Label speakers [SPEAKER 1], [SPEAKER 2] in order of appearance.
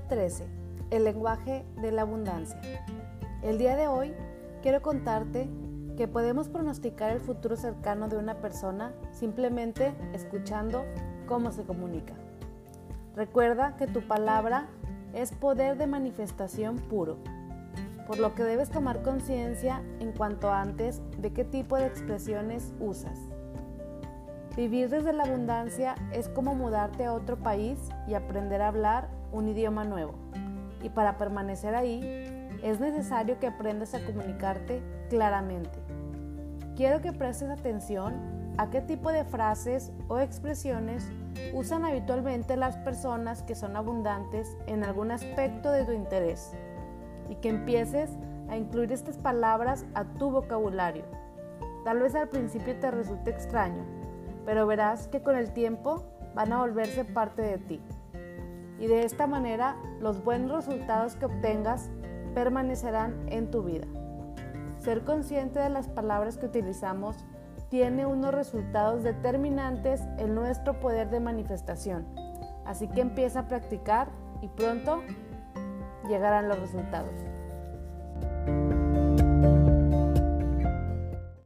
[SPEAKER 1] 13. El lenguaje de la abundancia. El día de hoy quiero contarte que podemos pronosticar el futuro cercano de una persona simplemente escuchando cómo se comunica. Recuerda que tu palabra es poder de manifestación puro, por lo que debes tomar conciencia en cuanto antes de qué tipo de expresiones usas. Vivir desde la abundancia es como mudarte a otro país y aprender a hablar un idioma nuevo. Y para permanecer ahí, es necesario que aprendas a comunicarte claramente. Quiero que prestes atención a qué tipo de frases o expresiones usan habitualmente las personas que son abundantes en algún aspecto de tu interés y que empieces a incluir estas palabras a tu vocabulario. Tal vez al principio te resulte extraño, pero verás que con el tiempo van a volverse parte de ti. Y de esta manera los buenos resultados que obtengas permanecerán en tu vida. Ser consciente de las palabras que utilizamos tiene unos resultados determinantes en nuestro poder de manifestación. Así que empieza a practicar y pronto llegarán los resultados.